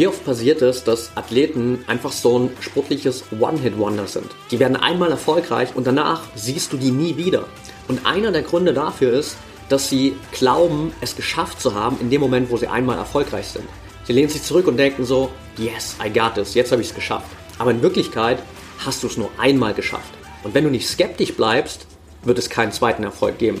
Wie oft passiert es, dass Athleten einfach so ein sportliches One-Hit-Wonder sind? Die werden einmal erfolgreich und danach siehst du die nie wieder. Und einer der Gründe dafür ist, dass sie glauben, es geschafft zu haben in dem Moment, wo sie einmal erfolgreich sind. Sie lehnen sich zurück und denken so, yes, I got this, jetzt habe ich es geschafft. Aber in Wirklichkeit hast du es nur einmal geschafft. Und wenn du nicht skeptisch bleibst, wird es keinen zweiten Erfolg geben.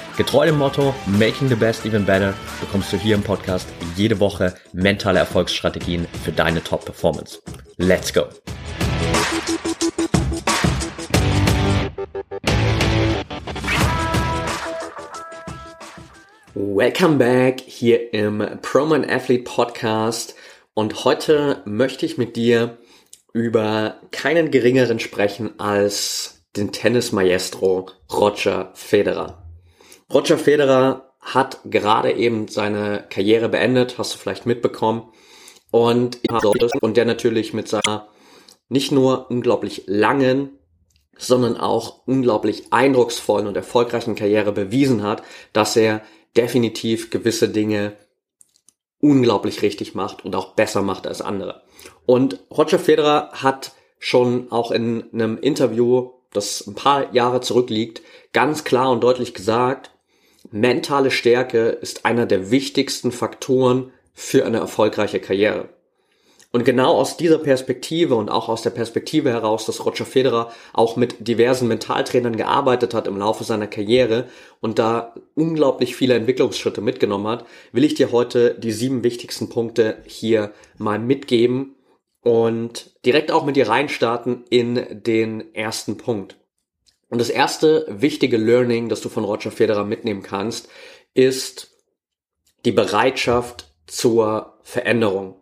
Getreu dem Motto Making the Best Even Better bekommst du hier im Podcast jede Woche mentale Erfolgsstrategien für deine Top-Performance. Let's go! Welcome back hier im Proman Athlete Podcast und heute möchte ich mit dir über keinen geringeren sprechen als den Tennis Maestro Roger Federer. Roger Federer hat gerade eben seine Karriere beendet, hast du vielleicht mitbekommen. Und, und der natürlich mit seiner nicht nur unglaublich langen, sondern auch unglaublich eindrucksvollen und erfolgreichen Karriere bewiesen hat, dass er definitiv gewisse Dinge unglaublich richtig macht und auch besser macht als andere. Und Roger Federer hat schon auch in einem Interview, das ein paar Jahre zurückliegt, ganz klar und deutlich gesagt, mentale Stärke ist einer der wichtigsten Faktoren für eine erfolgreiche Karriere. Und genau aus dieser Perspektive und auch aus der Perspektive heraus, dass Roger Federer auch mit diversen Mentaltrainern gearbeitet hat im Laufe seiner Karriere und da unglaublich viele Entwicklungsschritte mitgenommen hat, will ich dir heute die sieben wichtigsten Punkte hier mal mitgeben und direkt auch mit dir reinstarten in den ersten Punkt. Und das erste wichtige Learning, das du von Roger Federer mitnehmen kannst, ist die Bereitschaft zur Veränderung.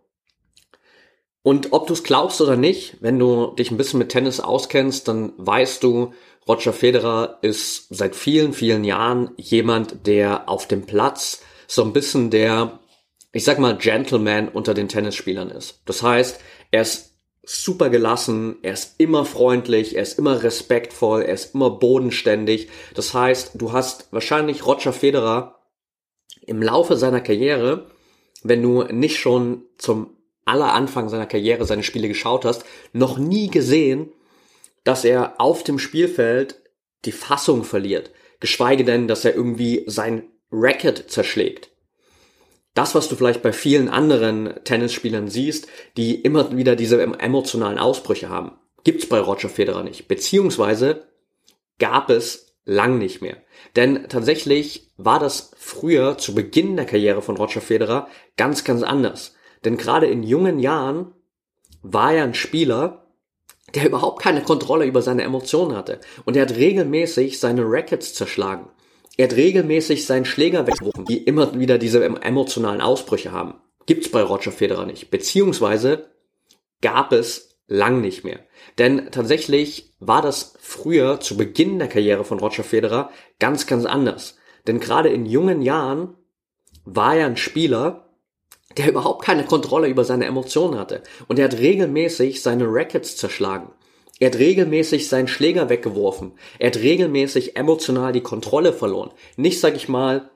Und ob du es glaubst oder nicht, wenn du dich ein bisschen mit Tennis auskennst, dann weißt du, Roger Federer ist seit vielen, vielen Jahren jemand, der auf dem Platz so ein bisschen der, ich sag mal, Gentleman unter den Tennisspielern ist. Das heißt, er ist super gelassen, er ist immer freundlich, er ist immer respektvoll, er ist immer bodenständig. Das heißt, du hast wahrscheinlich Roger Federer im Laufe seiner Karriere, wenn du nicht schon zum aller Anfang seiner Karriere seine Spiele geschaut hast, noch nie gesehen, dass er auf dem Spielfeld die Fassung verliert. Geschweige denn, dass er irgendwie sein Racket zerschlägt das, was du vielleicht bei vielen anderen Tennisspielern siehst, die immer wieder diese emotionalen Ausbrüche haben, gibt's bei Roger Federer nicht. Beziehungsweise gab es lang nicht mehr. Denn tatsächlich war das früher zu Beginn der Karriere von Roger Federer ganz, ganz anders. Denn gerade in jungen Jahren war er ein Spieler, der überhaupt keine Kontrolle über seine Emotionen hatte. Und er hat regelmäßig seine Rackets zerschlagen. Er hat regelmäßig seinen Schläger weggeworfen, die immer wieder diese emotionalen Ausbrüche haben. Gibt's bei Roger Federer nicht. Beziehungsweise gab es lang nicht mehr. Denn tatsächlich war das früher zu Beginn der Karriere von Roger Federer ganz, ganz anders. Denn gerade in jungen Jahren war er ein Spieler, der überhaupt keine Kontrolle über seine Emotionen hatte. Und er hat regelmäßig seine Rackets zerschlagen. Er hat regelmäßig seinen Schläger weggeworfen. Er hat regelmäßig emotional die Kontrolle verloren. Nicht, sag ich mal,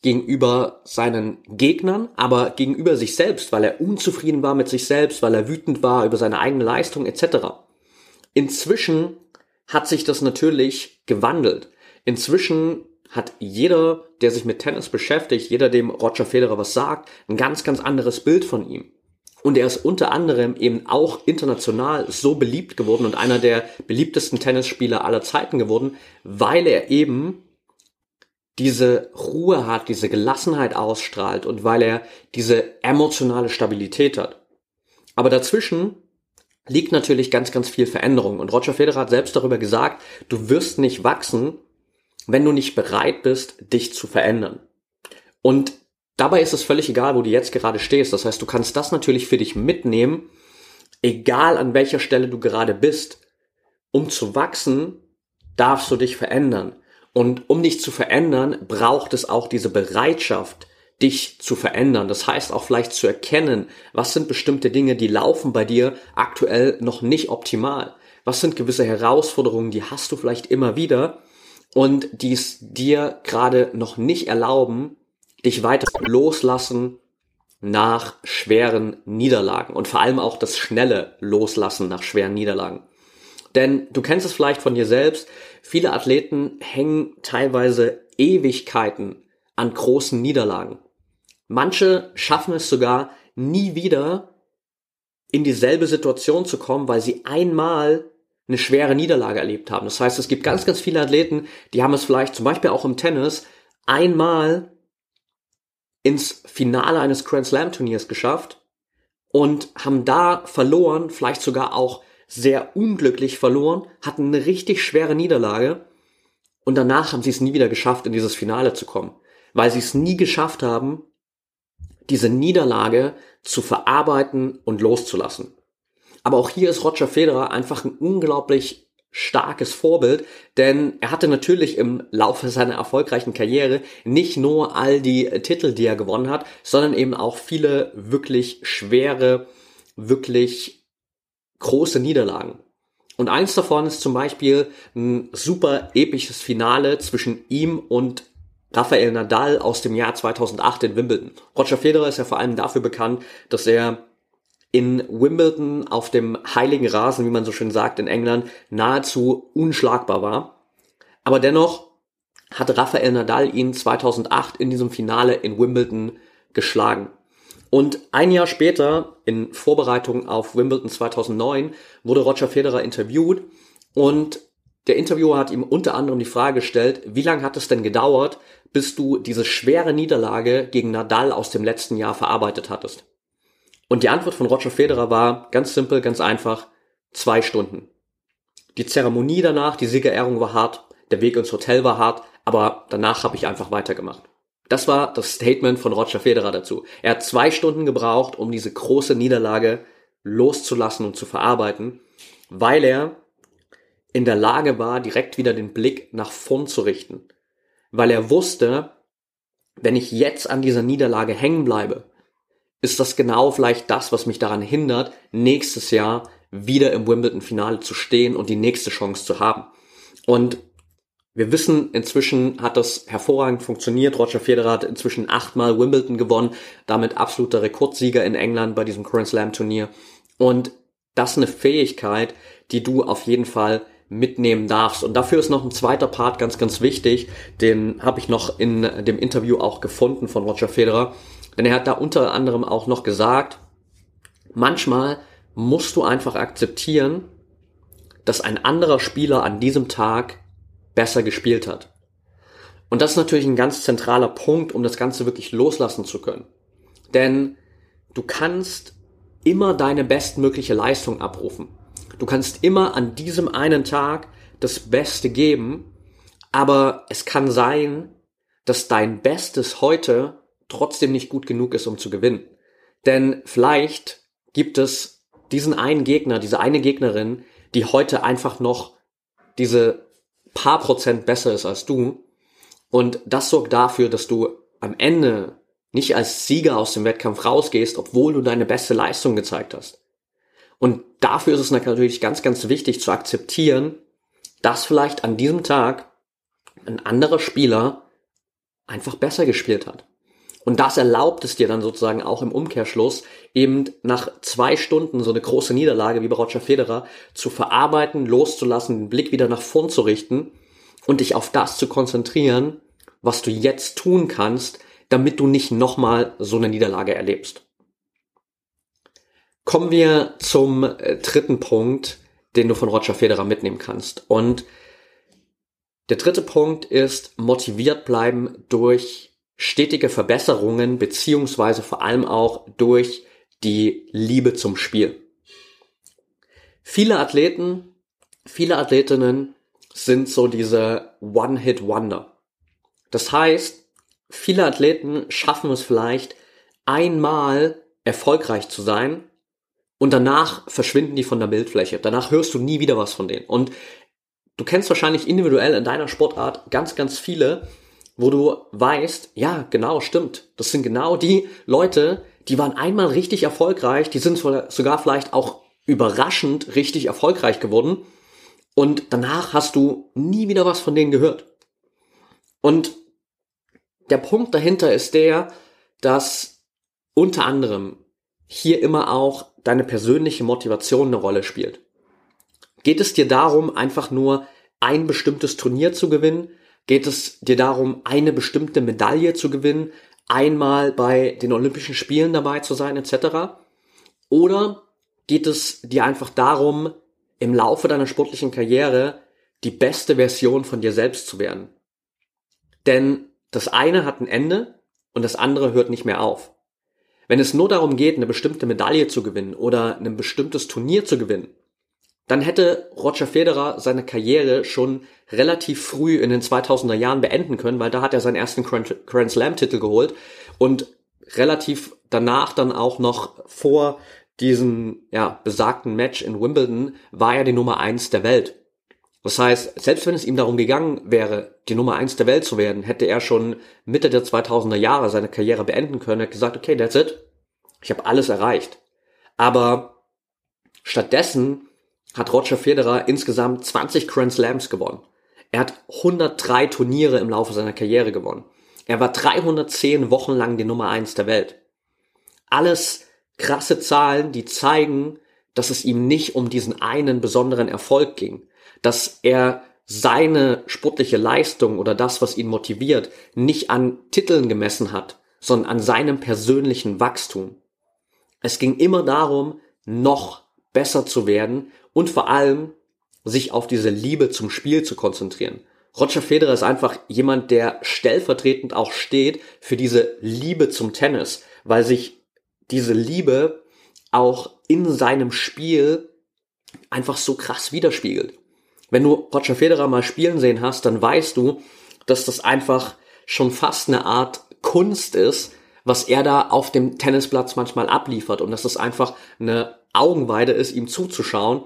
gegenüber seinen Gegnern, aber gegenüber sich selbst, weil er unzufrieden war mit sich selbst, weil er wütend war über seine eigene Leistung etc. Inzwischen hat sich das natürlich gewandelt. Inzwischen hat jeder, der sich mit Tennis beschäftigt, jeder, dem Roger Federer was sagt, ein ganz, ganz anderes Bild von ihm. Und er ist unter anderem eben auch international so beliebt geworden und einer der beliebtesten Tennisspieler aller Zeiten geworden, weil er eben diese Ruhe hat, diese Gelassenheit ausstrahlt und weil er diese emotionale Stabilität hat. Aber dazwischen liegt natürlich ganz, ganz viel Veränderung. Und Roger Federer hat selbst darüber gesagt, du wirst nicht wachsen, wenn du nicht bereit bist, dich zu verändern. Und dabei ist es völlig egal, wo du jetzt gerade stehst. Das heißt, du kannst das natürlich für dich mitnehmen, egal an welcher Stelle du gerade bist. Um zu wachsen, darfst du dich verändern. Und um dich zu verändern, braucht es auch diese Bereitschaft, dich zu verändern. Das heißt auch vielleicht zu erkennen, was sind bestimmte Dinge, die laufen bei dir aktuell noch nicht optimal. Was sind gewisse Herausforderungen, die hast du vielleicht immer wieder und die es dir gerade noch nicht erlauben, dich weiter loslassen nach schweren Niederlagen und vor allem auch das schnelle Loslassen nach schweren Niederlagen. Denn du kennst es vielleicht von dir selbst, viele Athleten hängen teilweise Ewigkeiten an großen Niederlagen. Manche schaffen es sogar nie wieder in dieselbe Situation zu kommen, weil sie einmal eine schwere Niederlage erlebt haben. Das heißt, es gibt ganz, ganz viele Athleten, die haben es vielleicht zum Beispiel auch im Tennis einmal ins Finale eines Grand Slam Turniers geschafft und haben da verloren, vielleicht sogar auch sehr unglücklich verloren, hatten eine richtig schwere Niederlage und danach haben sie es nie wieder geschafft, in dieses Finale zu kommen, weil sie es nie geschafft haben, diese Niederlage zu verarbeiten und loszulassen. Aber auch hier ist Roger Federer einfach ein unglaublich starkes Vorbild, denn er hatte natürlich im Laufe seiner erfolgreichen Karriere nicht nur all die Titel, die er gewonnen hat, sondern eben auch viele wirklich schwere, wirklich große Niederlagen. Und eins davon ist zum Beispiel ein super episches Finale zwischen ihm und Rafael Nadal aus dem Jahr 2008 in Wimbledon. Roger Federer ist ja vor allem dafür bekannt, dass er in Wimbledon auf dem heiligen Rasen, wie man so schön sagt in England, nahezu unschlagbar war. Aber dennoch hat Rafael Nadal ihn 2008 in diesem Finale in Wimbledon geschlagen. Und ein Jahr später, in Vorbereitung auf Wimbledon 2009, wurde Roger Federer interviewt und der Interviewer hat ihm unter anderem die Frage gestellt, wie lange hat es denn gedauert, bis du diese schwere Niederlage gegen Nadal aus dem letzten Jahr verarbeitet hattest? Und die Antwort von Roger Federer war ganz simpel, ganz einfach, zwei Stunden. Die Zeremonie danach, die Siegerehrung war hart, der Weg ins Hotel war hart, aber danach habe ich einfach weitergemacht. Das war das Statement von Roger Federer dazu. Er hat zwei Stunden gebraucht, um diese große Niederlage loszulassen und zu verarbeiten, weil er in der Lage war, direkt wieder den Blick nach vorn zu richten. Weil er wusste, wenn ich jetzt an dieser Niederlage hängen bleibe, ist das genau vielleicht das, was mich daran hindert, nächstes Jahr wieder im Wimbledon-Finale zu stehen und die nächste Chance zu haben. Und wir wissen, inzwischen hat das hervorragend funktioniert. Roger Federer hat inzwischen achtmal Wimbledon gewonnen, damit absoluter Rekordsieger in England bei diesem Grand Slam Turnier. Und das ist eine Fähigkeit, die du auf jeden Fall mitnehmen darfst. Und dafür ist noch ein zweiter Part ganz, ganz wichtig. Den habe ich noch in dem Interview auch gefunden von Roger Federer. Denn er hat da unter anderem auch noch gesagt, manchmal musst du einfach akzeptieren, dass ein anderer Spieler an diesem Tag besser gespielt hat. Und das ist natürlich ein ganz zentraler Punkt, um das Ganze wirklich loslassen zu können. Denn du kannst immer deine bestmögliche Leistung abrufen. Du kannst immer an diesem einen Tag das Beste geben, aber es kann sein, dass dein Bestes heute trotzdem nicht gut genug ist, um zu gewinnen. Denn vielleicht gibt es diesen einen Gegner, diese eine Gegnerin, die heute einfach noch diese paar Prozent besser ist als du. Und das sorgt dafür, dass du am Ende nicht als Sieger aus dem Wettkampf rausgehst, obwohl du deine beste Leistung gezeigt hast. Und dafür ist es natürlich ganz, ganz wichtig zu akzeptieren, dass vielleicht an diesem Tag ein anderer Spieler einfach besser gespielt hat. Und das erlaubt es dir dann sozusagen auch im Umkehrschluss, eben nach zwei Stunden so eine große Niederlage wie bei Roger Federer zu verarbeiten, loszulassen, den Blick wieder nach vorn zu richten und dich auf das zu konzentrieren, was du jetzt tun kannst, damit du nicht nochmal so eine Niederlage erlebst. Kommen wir zum äh, dritten Punkt, den du von Roger Federer mitnehmen kannst. Und der dritte Punkt ist motiviert bleiben durch stetige Verbesserungen beziehungsweise vor allem auch durch die Liebe zum Spiel. Viele Athleten, viele Athletinnen sind so diese One-Hit-Wonder. Das heißt, viele Athleten schaffen es vielleicht einmal erfolgreich zu sein und danach verschwinden die von der Bildfläche. Danach hörst du nie wieder was von denen. Und du kennst wahrscheinlich individuell in deiner Sportart ganz, ganz viele, wo du weißt, ja, genau, stimmt. Das sind genau die Leute, die waren einmal richtig erfolgreich, die sind sogar vielleicht auch überraschend richtig erfolgreich geworden und danach hast du nie wieder was von denen gehört. Und der Punkt dahinter ist der, dass unter anderem hier immer auch deine persönliche Motivation eine Rolle spielt. Geht es dir darum, einfach nur ein bestimmtes Turnier zu gewinnen? Geht es dir darum, eine bestimmte Medaille zu gewinnen? Einmal bei den Olympischen Spielen dabei zu sein, etc.? Oder geht es dir einfach darum, im Laufe deiner sportlichen Karriere die beste Version von dir selbst zu werden? Denn das eine hat ein Ende und das andere hört nicht mehr auf. Wenn es nur darum geht, eine bestimmte Medaille zu gewinnen oder ein bestimmtes Turnier zu gewinnen, dann hätte Roger Federer seine Karriere schon relativ früh in den 2000er Jahren beenden können, weil da hat er seinen ersten Grand Slam Titel geholt und relativ danach dann auch noch vor diesem ja, besagten Match in Wimbledon war er die Nummer eins der Welt. Das heißt, selbst wenn es ihm darum gegangen wäre, die Nummer eins der Welt zu werden, hätte er schon Mitte der 2000er Jahre seine Karriere beenden können. Er hat gesagt, okay, that's it. Ich habe alles erreicht. Aber stattdessen hat Roger Federer insgesamt 20 Grand Slams gewonnen. Er hat 103 Turniere im Laufe seiner Karriere gewonnen. Er war 310 Wochen lang die Nummer eins der Welt. Alles krasse Zahlen, die zeigen, dass es ihm nicht um diesen einen besonderen Erfolg ging dass er seine sportliche Leistung oder das, was ihn motiviert, nicht an Titeln gemessen hat, sondern an seinem persönlichen Wachstum. Es ging immer darum, noch besser zu werden und vor allem sich auf diese Liebe zum Spiel zu konzentrieren. Roger Federer ist einfach jemand, der stellvertretend auch steht für diese Liebe zum Tennis, weil sich diese Liebe auch in seinem Spiel einfach so krass widerspiegelt. Wenn du Roger Federer mal spielen sehen hast, dann weißt du, dass das einfach schon fast eine Art Kunst ist, was er da auf dem Tennisplatz manchmal abliefert und dass es einfach eine Augenweide ist, ihm zuzuschauen,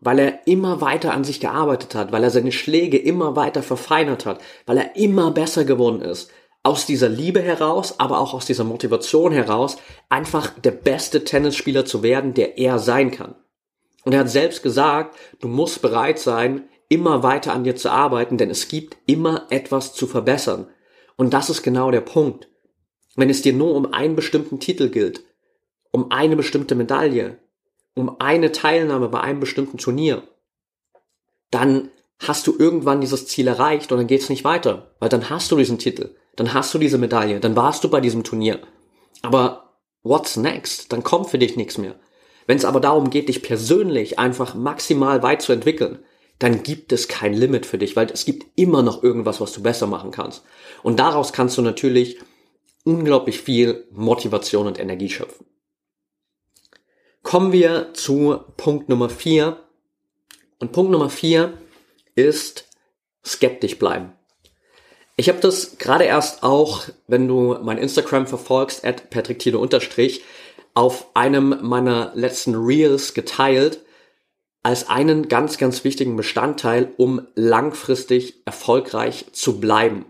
weil er immer weiter an sich gearbeitet hat, weil er seine Schläge immer weiter verfeinert hat, weil er immer besser geworden ist. Aus dieser Liebe heraus, aber auch aus dieser Motivation heraus, einfach der beste Tennisspieler zu werden, der er sein kann. Und er hat selbst gesagt, du musst bereit sein, immer weiter an dir zu arbeiten, denn es gibt immer etwas zu verbessern. Und das ist genau der Punkt. Wenn es dir nur um einen bestimmten Titel gilt, um eine bestimmte Medaille, um eine Teilnahme bei einem bestimmten Turnier, dann hast du irgendwann dieses Ziel erreicht und dann geht's nicht weiter, weil dann hast du diesen Titel, dann hast du diese Medaille, dann warst du bei diesem Turnier. Aber what's next? Dann kommt für dich nichts mehr. Wenn es aber darum geht, dich persönlich einfach maximal weit zu entwickeln, dann gibt es kein Limit für dich, weil es gibt immer noch irgendwas, was du besser machen kannst. Und daraus kannst du natürlich unglaublich viel Motivation und Energie schöpfen. Kommen wir zu Punkt Nummer vier. Und Punkt Nummer vier ist skeptisch bleiben. Ich habe das gerade erst auch, wenn du mein Instagram verfolgst, at Patrick unterstrich, auf einem meiner letzten Reels geteilt als einen ganz, ganz wichtigen Bestandteil, um langfristig erfolgreich zu bleiben.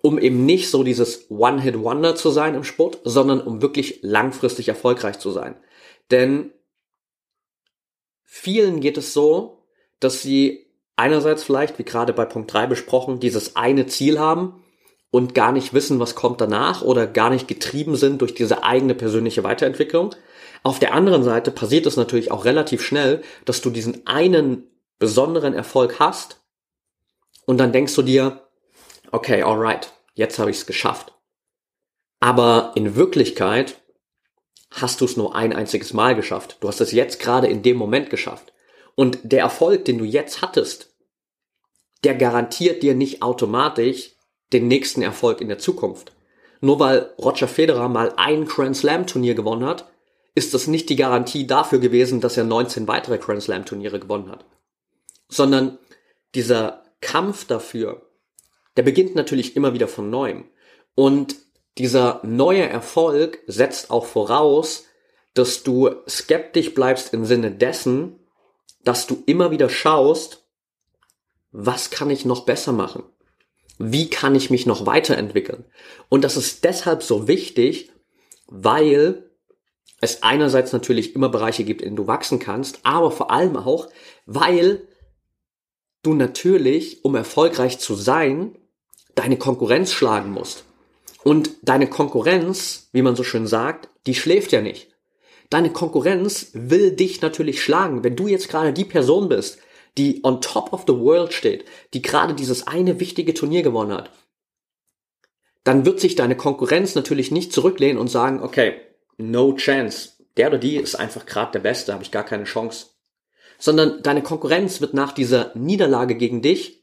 Um eben nicht so dieses One-Hit-Wonder zu sein im Sport, sondern um wirklich langfristig erfolgreich zu sein. Denn vielen geht es so, dass sie einerseits vielleicht, wie gerade bei Punkt 3 besprochen, dieses eine Ziel haben und gar nicht wissen, was kommt danach oder gar nicht getrieben sind durch diese eigene persönliche Weiterentwicklung. Auf der anderen Seite passiert es natürlich auch relativ schnell, dass du diesen einen besonderen Erfolg hast und dann denkst du dir, okay, alright, jetzt habe ich es geschafft. Aber in Wirklichkeit hast du es nur ein einziges Mal geschafft. Du hast es jetzt gerade in dem Moment geschafft. Und der Erfolg, den du jetzt hattest, der garantiert dir nicht automatisch den nächsten Erfolg in der Zukunft. Nur weil Roger Federer mal ein Grand Slam Turnier gewonnen hat, ist das nicht die Garantie dafür gewesen, dass er 19 weitere Grand Slam Turniere gewonnen hat. Sondern dieser Kampf dafür, der beginnt natürlich immer wieder von neuem. Und dieser neue Erfolg setzt auch voraus, dass du skeptisch bleibst im Sinne dessen, dass du immer wieder schaust, was kann ich noch besser machen? Wie kann ich mich noch weiterentwickeln? Und das ist deshalb so wichtig, weil es einerseits natürlich immer Bereiche gibt, in denen du wachsen kannst, aber vor allem auch, weil du natürlich, um erfolgreich zu sein, deine Konkurrenz schlagen musst. Und deine Konkurrenz, wie man so schön sagt, die schläft ja nicht. Deine Konkurrenz will dich natürlich schlagen. Wenn du jetzt gerade die Person bist, die on top of the world steht, die gerade dieses eine wichtige Turnier gewonnen hat, dann wird sich deine Konkurrenz natürlich nicht zurücklehnen und sagen, okay, no chance. Der oder die ist einfach gerade der Beste, habe ich gar keine Chance. Sondern deine Konkurrenz wird nach dieser Niederlage gegen dich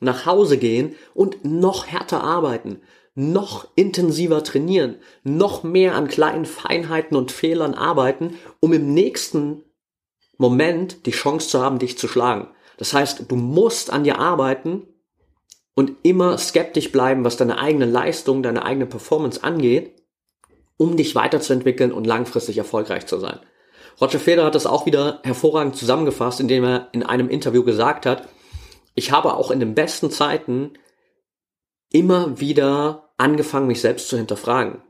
nach Hause gehen und noch härter arbeiten, noch intensiver trainieren, noch mehr an kleinen Feinheiten und Fehlern arbeiten, um im nächsten Moment die Chance zu haben, dich zu schlagen. Das heißt, du musst an dir arbeiten und immer skeptisch bleiben, was deine eigene Leistung, deine eigene Performance angeht, um dich weiterzuentwickeln und langfristig erfolgreich zu sein. Roger Federer hat das auch wieder hervorragend zusammengefasst, indem er in einem Interview gesagt hat, ich habe auch in den besten Zeiten immer wieder angefangen, mich selbst zu hinterfragen.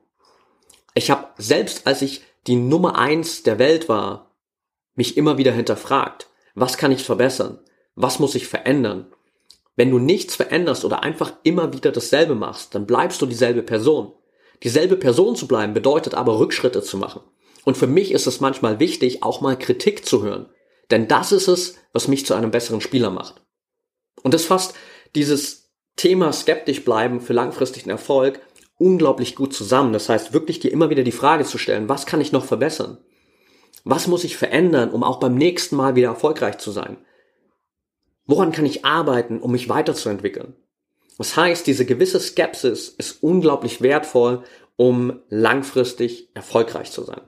Ich habe selbst, als ich die Nummer eins der Welt war, mich immer wieder hinterfragt. Was kann ich verbessern? Was muss ich verändern? Wenn du nichts veränderst oder einfach immer wieder dasselbe machst, dann bleibst du dieselbe Person. Dieselbe Person zu bleiben bedeutet aber Rückschritte zu machen. Und für mich ist es manchmal wichtig, auch mal Kritik zu hören. Denn das ist es, was mich zu einem besseren Spieler macht. Und das fasst dieses Thema skeptisch bleiben für langfristigen Erfolg unglaublich gut zusammen. Das heißt, wirklich dir immer wieder die Frage zu stellen, was kann ich noch verbessern? Was muss ich verändern, um auch beim nächsten Mal wieder erfolgreich zu sein? Woran kann ich arbeiten, um mich weiterzuentwickeln? Das heißt, diese gewisse Skepsis ist unglaublich wertvoll, um langfristig erfolgreich zu sein.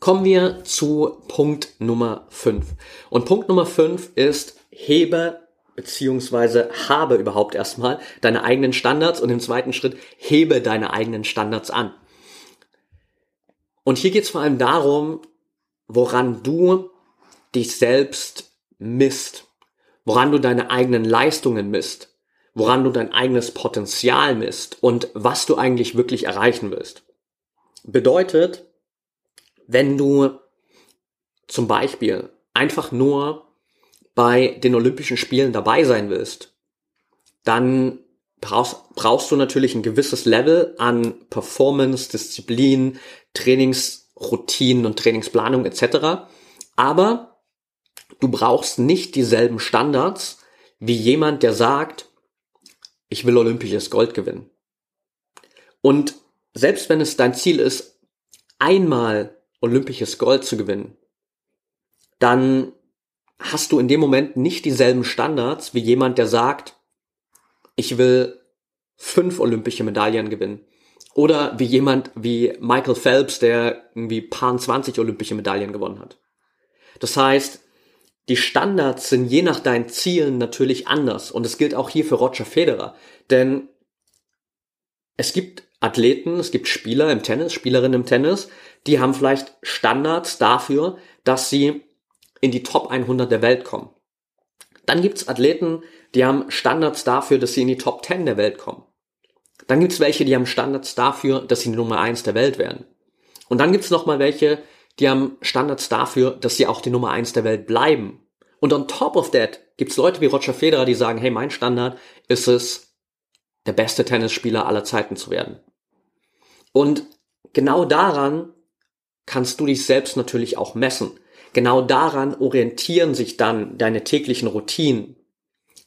Kommen wir zu Punkt Nummer 5. Und Punkt Nummer 5 ist, hebe beziehungsweise habe überhaupt erstmal deine eigenen Standards und im zweiten Schritt hebe deine eigenen Standards an. Und hier geht es vor allem darum, woran du dich selbst misst, woran du deine eigenen Leistungen misst, woran du dein eigenes Potenzial misst und was du eigentlich wirklich erreichen willst. Bedeutet, wenn du zum Beispiel einfach nur bei den Olympischen Spielen dabei sein willst, dann brauchst, brauchst du natürlich ein gewisses Level an Performance, Disziplin, Trainingsroutinen und Trainingsplanung etc. Aber Du brauchst nicht dieselben Standards wie jemand, der sagt, ich will olympisches Gold gewinnen. Und selbst wenn es dein Ziel ist, einmal olympisches Gold zu gewinnen, dann hast du in dem Moment nicht dieselben Standards wie jemand, der sagt, ich will fünf olympische Medaillen gewinnen. Oder wie jemand wie Michael Phelps, der irgendwie paar 20 olympische Medaillen gewonnen hat. Das heißt, die Standards sind je nach deinen Zielen natürlich anders. Und es gilt auch hier für Roger Federer. Denn es gibt Athleten, es gibt Spieler im Tennis, Spielerinnen im Tennis, die haben vielleicht Standards dafür, dass sie in die Top 100 der Welt kommen. Dann gibt's Athleten, die haben Standards dafür, dass sie in die Top 10 der Welt kommen. Dann gibt's welche, die haben Standards dafür, dass sie die Nummer 1 der Welt werden. Und dann gibt's noch mal welche, die haben Standards dafür, dass sie auch die Nummer eins der Welt bleiben. Und on top of that gibt's Leute wie Roger Federer, die sagen, hey, mein Standard ist es, der beste Tennisspieler aller Zeiten zu werden. Und genau daran kannst du dich selbst natürlich auch messen. Genau daran orientieren sich dann deine täglichen Routinen.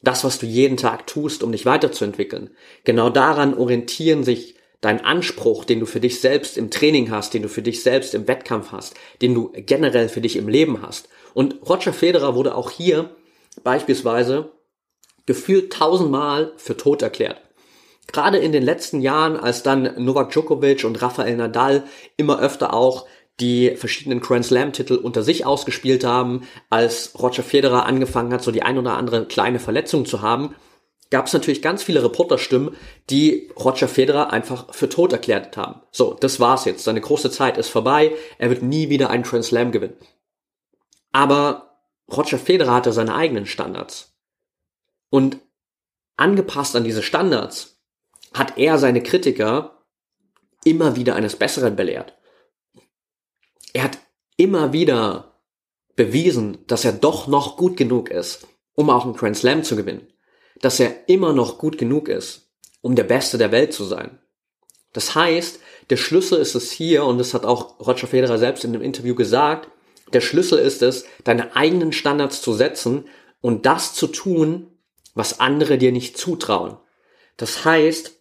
Das, was du jeden Tag tust, um dich weiterzuentwickeln. Genau daran orientieren sich dein Anspruch, den du für dich selbst im Training hast, den du für dich selbst im Wettkampf hast, den du generell für dich im Leben hast. Und Roger Federer wurde auch hier beispielsweise gefühlt tausendmal für tot erklärt. Gerade in den letzten Jahren, als dann Novak Djokovic und Rafael Nadal immer öfter auch die verschiedenen Grand Slam Titel unter sich ausgespielt haben, als Roger Federer angefangen hat, so die ein oder andere kleine Verletzung zu haben, gab es natürlich ganz viele Reporterstimmen, die Roger Federer einfach für tot erklärt haben. So, das war's jetzt. Seine große Zeit ist vorbei. Er wird nie wieder einen Grand Slam gewinnen. Aber Roger Federer hatte seine eigenen Standards. Und angepasst an diese Standards hat er seine Kritiker immer wieder eines Besseren belehrt. Er hat immer wieder bewiesen, dass er doch noch gut genug ist, um auch einen Grand Slam zu gewinnen. Dass er immer noch gut genug ist, um der Beste der Welt zu sein. Das heißt, der Schlüssel ist es hier, und das hat auch Roger Federer selbst in einem Interview gesagt, der Schlüssel ist es, deine eigenen Standards zu setzen und das zu tun, was andere dir nicht zutrauen. Das heißt,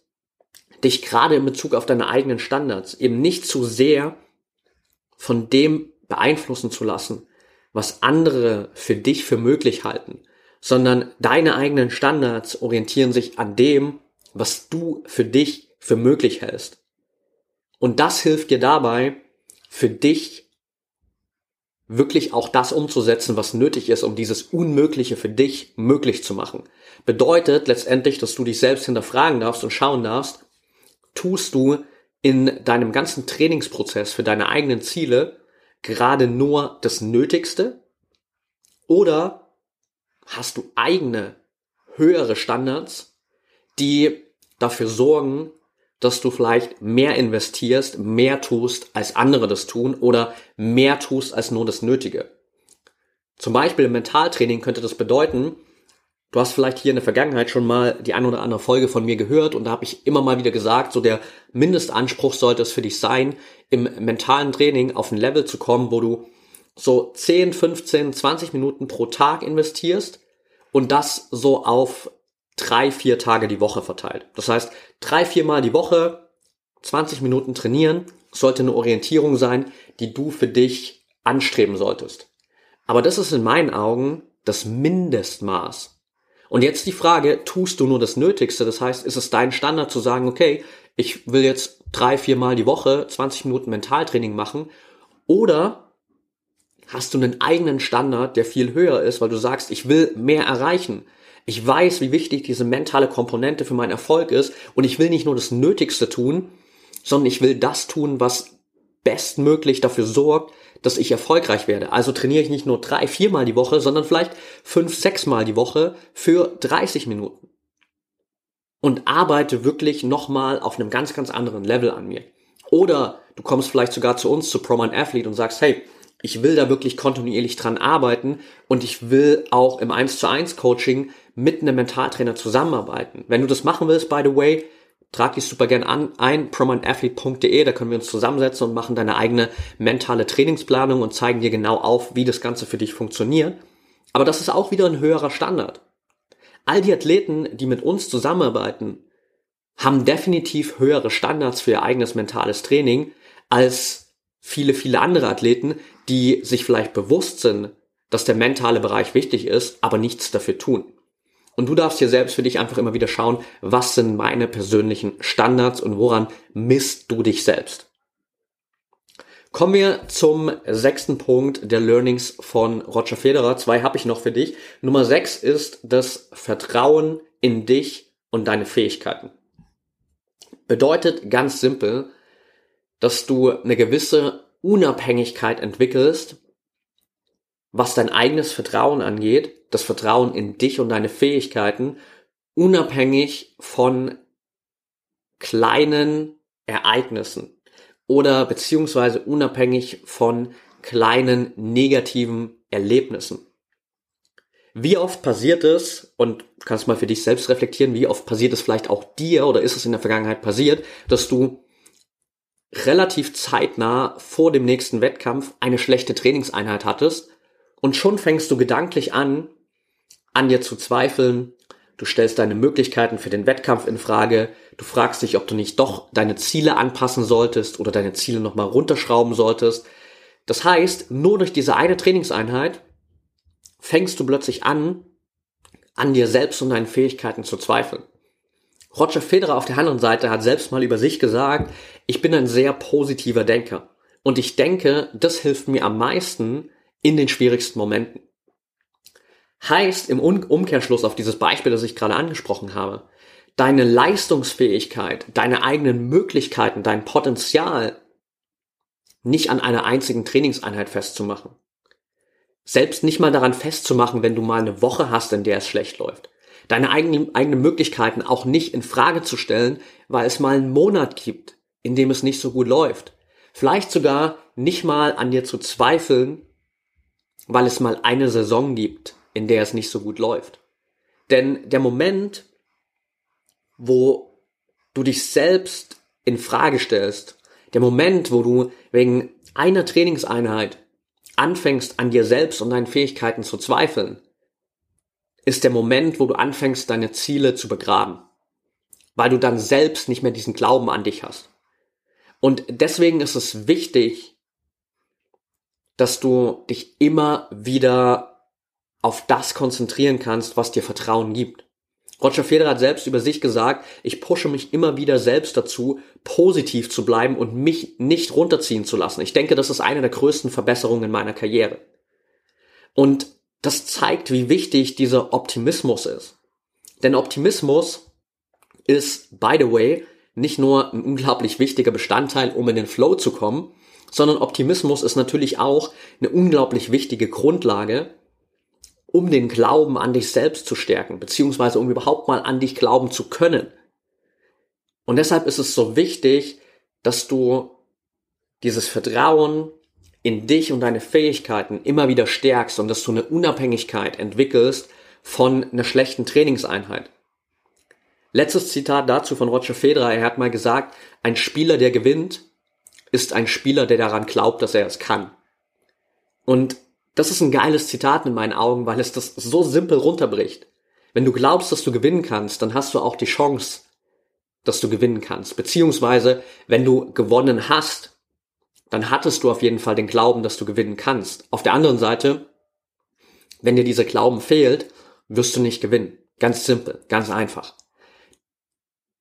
dich gerade in Bezug auf deine eigenen Standards eben nicht zu sehr von dem beeinflussen zu lassen, was andere für dich für möglich halten, sondern deine eigenen Standards orientieren sich an dem, was du für dich für möglich hältst. Und das hilft dir dabei, für dich wirklich auch das umzusetzen, was nötig ist, um dieses Unmögliche für dich möglich zu machen. Bedeutet letztendlich, dass du dich selbst hinterfragen darfst und schauen darfst, tust du in deinem ganzen Trainingsprozess für deine eigenen Ziele gerade nur das Nötigste oder hast du eigene höhere Standards, die dafür sorgen, dass du vielleicht mehr investierst, mehr tust, als andere das tun oder mehr tust als nur das Nötige. Zum Beispiel im Mentaltraining könnte das bedeuten, du hast vielleicht hier in der Vergangenheit schon mal die ein oder andere Folge von mir gehört und da habe ich immer mal wieder gesagt, so der Mindestanspruch sollte es für dich sein, im mentalen Training auf ein Level zu kommen, wo du so 10, 15, 20 Minuten pro Tag investierst und das so auf drei, vier Tage die Woche verteilt. Das heißt, drei, vier Mal die Woche, 20 Minuten trainieren, sollte eine Orientierung sein, die du für dich anstreben solltest. Aber das ist in meinen Augen das Mindestmaß. Und jetzt die Frage, tust du nur das Nötigste? Das heißt, ist es dein Standard zu sagen, okay, ich will jetzt drei, vier Mal die Woche 20 Minuten Mentaltraining machen? Oder hast du einen eigenen Standard, der viel höher ist, weil du sagst, ich will mehr erreichen? Ich weiß, wie wichtig diese mentale Komponente für meinen Erfolg ist und ich will nicht nur das Nötigste tun, sondern ich will das tun, was bestmöglich dafür sorgt, dass ich erfolgreich werde. Also trainiere ich nicht nur drei, viermal die Woche, sondern vielleicht fünf, sechsmal die Woche für 30 Minuten. Und arbeite wirklich nochmal auf einem ganz, ganz anderen Level an mir. Oder du kommst vielleicht sogar zu uns, zu ProMind Athlete und sagst, hey, ich will da wirklich kontinuierlich dran arbeiten und ich will auch im 1 zu 1 Coaching mit einem Mentaltrainer zusammenarbeiten. Wenn du das machen willst, by the way, trag dich super gern an, ein, prominentathlete.de, da können wir uns zusammensetzen und machen deine eigene mentale Trainingsplanung und zeigen dir genau auf, wie das Ganze für dich funktioniert. Aber das ist auch wieder ein höherer Standard. All die Athleten, die mit uns zusammenarbeiten, haben definitiv höhere Standards für ihr eigenes mentales Training als viele, viele andere Athleten, die sich vielleicht bewusst sind, dass der mentale Bereich wichtig ist, aber nichts dafür tun. Und du darfst hier selbst für dich einfach immer wieder schauen, was sind meine persönlichen Standards und woran misst du dich selbst. Kommen wir zum sechsten Punkt der Learnings von Roger Federer. Zwei habe ich noch für dich. Nummer sechs ist das Vertrauen in dich und deine Fähigkeiten. Bedeutet ganz simpel, dass du eine gewisse Unabhängigkeit entwickelst was dein eigenes Vertrauen angeht, das Vertrauen in dich und deine Fähigkeiten, unabhängig von kleinen Ereignissen oder beziehungsweise unabhängig von kleinen negativen Erlebnissen. Wie oft passiert es, und kannst mal für dich selbst reflektieren, wie oft passiert es vielleicht auch dir oder ist es in der Vergangenheit passiert, dass du relativ zeitnah vor dem nächsten Wettkampf eine schlechte Trainingseinheit hattest und schon fängst du gedanklich an, an dir zu zweifeln. Du stellst deine Möglichkeiten für den Wettkampf in Frage. Du fragst dich, ob du nicht doch deine Ziele anpassen solltest oder deine Ziele nochmal runterschrauben solltest. Das heißt, nur durch diese eine Trainingseinheit fängst du plötzlich an, an dir selbst und deinen Fähigkeiten zu zweifeln. Roger Federer auf der anderen Seite hat selbst mal über sich gesagt, ich bin ein sehr positiver Denker. Und ich denke, das hilft mir am meisten in den schwierigsten Momenten. Heißt im Umkehrschluss auf dieses Beispiel, das ich gerade angesprochen habe, deine Leistungsfähigkeit, deine eigenen Möglichkeiten, dein Potenzial nicht an einer einzigen Trainingseinheit festzumachen. Selbst nicht mal daran festzumachen, wenn du mal eine Woche hast, in der es schlecht läuft. Deine eigenen, eigenen Möglichkeiten auch nicht in Frage zu stellen, weil es mal einen Monat gibt, in dem es nicht so gut läuft. Vielleicht sogar nicht mal an dir zu zweifeln, weil es mal eine Saison gibt, in der es nicht so gut läuft. Denn der Moment, wo du dich selbst in Frage stellst, der Moment, wo du wegen einer Trainingseinheit anfängst an dir selbst und deinen Fähigkeiten zu zweifeln, ist der Moment, wo du anfängst, deine Ziele zu begraben. Weil du dann selbst nicht mehr diesen Glauben an dich hast. Und deswegen ist es wichtig, dass du dich immer wieder auf das konzentrieren kannst, was dir Vertrauen gibt. Roger Federer hat selbst über sich gesagt, ich pushe mich immer wieder selbst dazu, positiv zu bleiben und mich nicht runterziehen zu lassen. Ich denke, das ist eine der größten Verbesserungen in meiner Karriere. Und das zeigt, wie wichtig dieser Optimismus ist. Denn Optimismus ist, by the way, nicht nur ein unglaublich wichtiger Bestandteil, um in den Flow zu kommen, sondern Optimismus ist natürlich auch eine unglaublich wichtige Grundlage, um den Glauben an dich selbst zu stärken, beziehungsweise um überhaupt mal an dich glauben zu können. Und deshalb ist es so wichtig, dass du dieses Vertrauen in dich und deine Fähigkeiten immer wieder stärkst und dass du eine Unabhängigkeit entwickelst von einer schlechten Trainingseinheit. Letztes Zitat dazu von Roger Federer. Er hat mal gesagt, ein Spieler, der gewinnt, ist ein Spieler, der daran glaubt, dass er es kann. Und das ist ein geiles Zitat in meinen Augen, weil es das so simpel runterbricht. Wenn du glaubst, dass du gewinnen kannst, dann hast du auch die Chance, dass du gewinnen kannst. Beziehungsweise, wenn du gewonnen hast, dann hattest du auf jeden Fall den Glauben, dass du gewinnen kannst. Auf der anderen Seite, wenn dir dieser Glauben fehlt, wirst du nicht gewinnen. Ganz simpel, ganz einfach.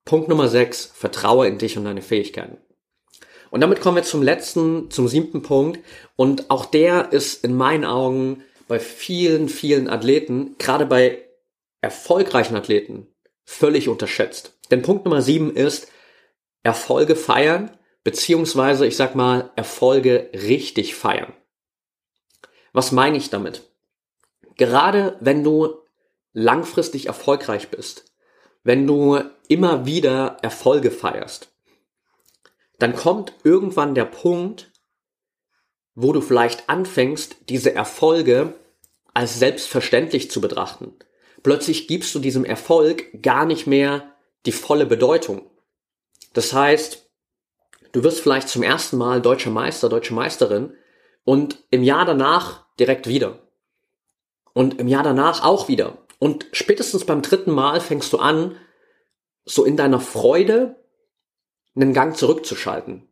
Punkt Nummer 6. Vertraue in dich und deine Fähigkeiten. Und damit kommen wir zum letzten, zum siebten Punkt. Und auch der ist in meinen Augen bei vielen, vielen Athleten, gerade bei erfolgreichen Athleten, völlig unterschätzt. Denn Punkt Nummer sieben ist Erfolge feiern, beziehungsweise ich sag mal Erfolge richtig feiern. Was meine ich damit? Gerade wenn du langfristig erfolgreich bist, wenn du immer wieder Erfolge feierst, dann kommt irgendwann der Punkt, wo du vielleicht anfängst, diese Erfolge als selbstverständlich zu betrachten. Plötzlich gibst du diesem Erfolg gar nicht mehr die volle Bedeutung. Das heißt, du wirst vielleicht zum ersten Mal deutscher Meister, deutsche Meisterin und im Jahr danach direkt wieder. Und im Jahr danach auch wieder. Und spätestens beim dritten Mal fängst du an, so in deiner Freude einen Gang zurückzuschalten.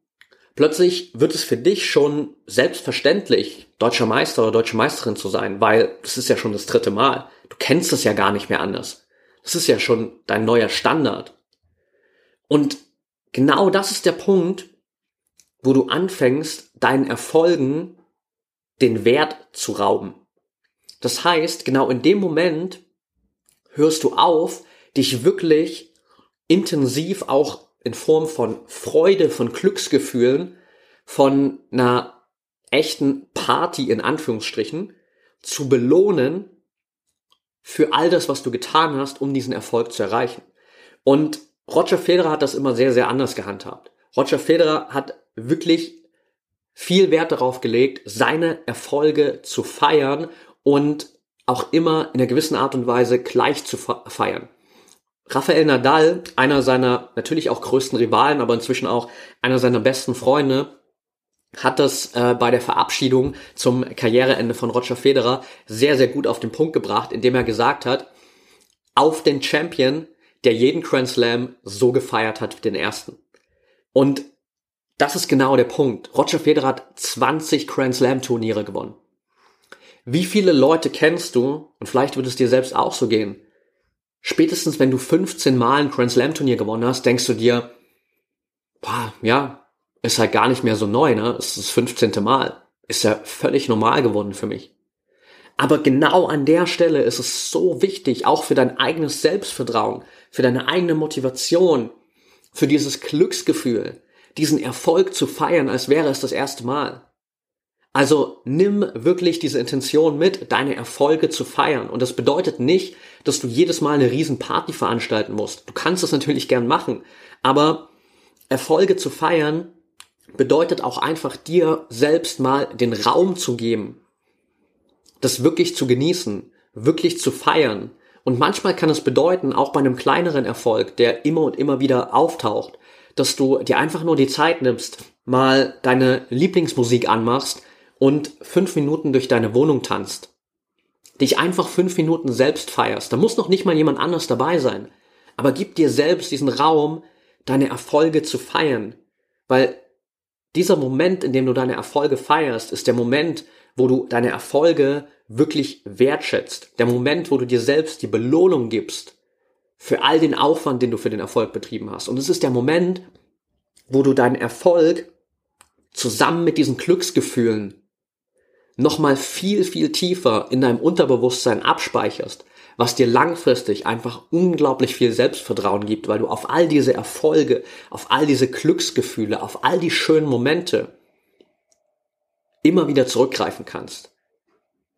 Plötzlich wird es für dich schon selbstverständlich, deutscher Meister oder deutsche Meisterin zu sein, weil das ist ja schon das dritte Mal. Du kennst es ja gar nicht mehr anders. Das ist ja schon dein neuer Standard. Und genau das ist der Punkt, wo du anfängst, deinen Erfolgen den Wert zu rauben. Das heißt, genau in dem Moment hörst du auf, dich wirklich intensiv auch in Form von Freude, von Glücksgefühlen, von einer echten Party in Anführungsstrichen zu belohnen für all das, was du getan hast, um diesen Erfolg zu erreichen. Und Roger Federer hat das immer sehr, sehr anders gehandhabt. Roger Federer hat wirklich viel Wert darauf gelegt, seine Erfolge zu feiern und auch immer in einer gewissen Art und Weise gleich zu feiern. Rafael Nadal, einer seiner natürlich auch größten Rivalen, aber inzwischen auch einer seiner besten Freunde, hat das äh, bei der Verabschiedung zum Karriereende von Roger Federer sehr, sehr gut auf den Punkt gebracht, indem er gesagt hat, auf den Champion, der jeden Grand Slam so gefeiert hat wie den ersten. Und das ist genau der Punkt. Roger Federer hat 20 Grand Slam Turniere gewonnen. Wie viele Leute kennst du, und vielleicht wird es dir selbst auch so gehen, spätestens wenn du 15 Mal ein Grand Slam Turnier gewonnen hast, denkst du dir, boah, ja, ist halt gar nicht mehr so neu, ne? Es ist das 15. Mal. Ist ja völlig normal geworden für mich. Aber genau an der Stelle ist es so wichtig, auch für dein eigenes Selbstvertrauen, für deine eigene Motivation, für dieses Glücksgefühl, diesen Erfolg zu feiern, als wäre es das erste Mal. Also nimm wirklich diese Intention mit, deine Erfolge zu feiern. Und das bedeutet nicht, dass du jedes Mal eine riesen Party veranstalten musst. Du kannst es natürlich gern machen, aber Erfolge zu feiern bedeutet auch einfach dir selbst mal den Raum zu geben, das wirklich zu genießen, wirklich zu feiern. Und manchmal kann es bedeuten, auch bei einem kleineren Erfolg, der immer und immer wieder auftaucht, dass du dir einfach nur die Zeit nimmst, mal deine Lieblingsmusik anmachst und fünf Minuten durch deine Wohnung tanzt. Dich einfach fünf Minuten selbst feierst. Da muss noch nicht mal jemand anders dabei sein. Aber gib dir selbst diesen Raum, deine Erfolge zu feiern. Weil dieser Moment, in dem du deine Erfolge feierst, ist der Moment, wo du deine Erfolge wirklich wertschätzt. Der Moment, wo du dir selbst die Belohnung gibst für all den Aufwand, den du für den Erfolg betrieben hast. Und es ist der Moment, wo du deinen Erfolg zusammen mit diesen Glücksgefühlen nochmal viel, viel tiefer in deinem Unterbewusstsein abspeicherst, was dir langfristig einfach unglaublich viel Selbstvertrauen gibt, weil du auf all diese Erfolge, auf all diese Glücksgefühle, auf all die schönen Momente immer wieder zurückgreifen kannst.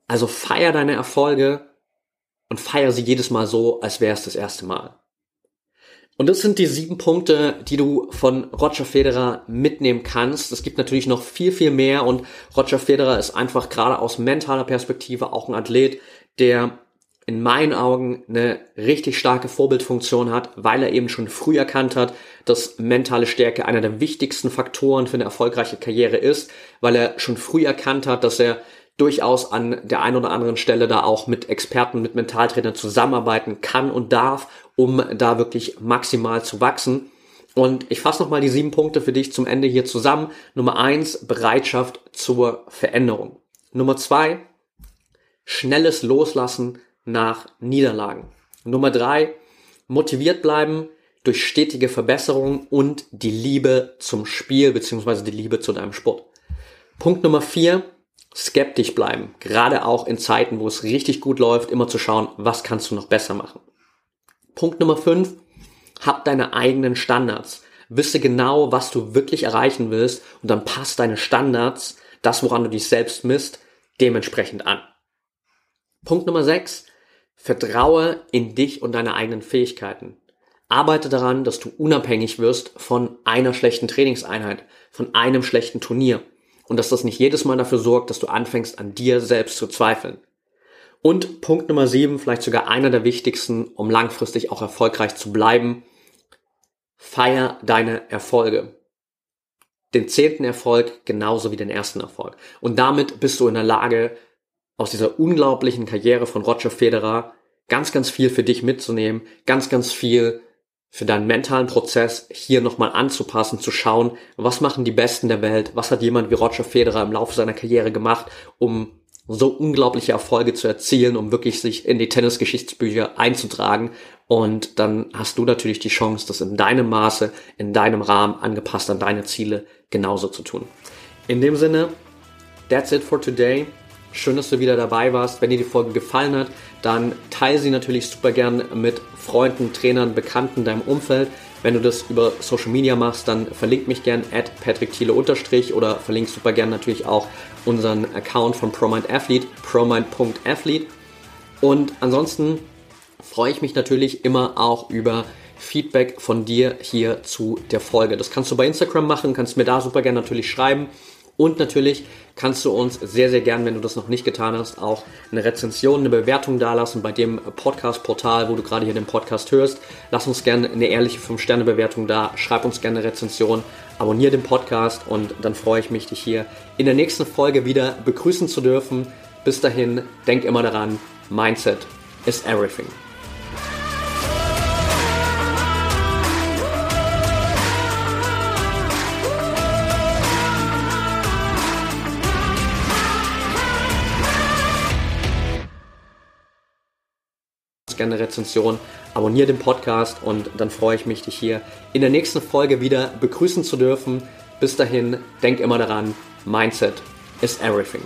Also feier deine Erfolge und feier sie jedes Mal so, als wäre es das erste Mal. Und das sind die sieben Punkte, die du von Roger Federer mitnehmen kannst. Es gibt natürlich noch viel, viel mehr und Roger Federer ist einfach gerade aus mentaler Perspektive auch ein Athlet, der in meinen Augen eine richtig starke Vorbildfunktion hat, weil er eben schon früh erkannt hat, dass mentale Stärke einer der wichtigsten Faktoren für eine erfolgreiche Karriere ist, weil er schon früh erkannt hat, dass er durchaus an der einen oder anderen Stelle da auch mit Experten, mit Mentaltrainern zusammenarbeiten kann und darf, um da wirklich maximal zu wachsen. Und ich fasse nochmal die sieben Punkte für dich zum Ende hier zusammen. Nummer eins, Bereitschaft zur Veränderung. Nummer zwei, schnelles Loslassen nach Niederlagen. Nummer drei, motiviert bleiben durch stetige Verbesserung und die Liebe zum Spiel beziehungsweise die Liebe zu deinem Sport. Punkt Nummer vier, skeptisch bleiben, gerade auch in Zeiten, wo es richtig gut läuft, immer zu schauen, was kannst du noch besser machen. Punkt Nummer 5, hab deine eigenen Standards. Wisse genau, was du wirklich erreichen willst und dann passt deine Standards, das woran du dich selbst misst, dementsprechend an. Punkt Nummer 6, vertraue in dich und deine eigenen Fähigkeiten. Arbeite daran, dass du unabhängig wirst von einer schlechten Trainingseinheit, von einem schlechten Turnier und dass das nicht jedes Mal dafür sorgt, dass du anfängst an dir selbst zu zweifeln. Und Punkt Nummer sieben, vielleicht sogar einer der wichtigsten, um langfristig auch erfolgreich zu bleiben, feier deine Erfolge. Den zehnten Erfolg genauso wie den ersten Erfolg. Und damit bist du in der Lage, aus dieser unglaublichen Karriere von Roger Federer ganz, ganz viel für dich mitzunehmen, ganz, ganz viel für deinen mentalen Prozess hier nochmal anzupassen, zu schauen, was machen die Besten der Welt, was hat jemand wie Roger Federer im Laufe seiner Karriere gemacht, um so unglaubliche Erfolge zu erzielen, um wirklich sich in die Tennisgeschichtsbücher einzutragen. Und dann hast du natürlich die Chance, das in deinem Maße, in deinem Rahmen, angepasst an deine Ziele genauso zu tun. In dem Sinne, that's it for today. Schön, dass du wieder dabei warst. Wenn dir die Folge gefallen hat, dann teile sie natürlich super gern mit Freunden, Trainern, Bekannten, deinem Umfeld. Wenn du das über Social Media machst, dann verlink mich gern at patrickthiele unterstrich oder verlink super gern natürlich auch unseren Account von ProMind Athlete, promind.athlete. Und ansonsten freue ich mich natürlich immer auch über Feedback von dir hier zu der Folge. Das kannst du bei Instagram machen, kannst mir da super gern natürlich schreiben. Und natürlich kannst du uns sehr, sehr gern, wenn du das noch nicht getan hast, auch eine Rezension, eine Bewertung dalassen bei dem Podcast-Portal, wo du gerade hier den Podcast hörst. Lass uns gerne eine ehrliche 5-Sterne-Bewertung da, schreib uns gerne eine Rezension, abonniere den Podcast und dann freue ich mich, dich hier in der nächsten Folge wieder begrüßen zu dürfen. Bis dahin, denk immer daran, Mindset is everything. Gerne eine Rezension, abonniere den Podcast und dann freue ich mich, dich hier in der nächsten Folge wieder begrüßen zu dürfen. Bis dahin, denk immer daran, Mindset is everything.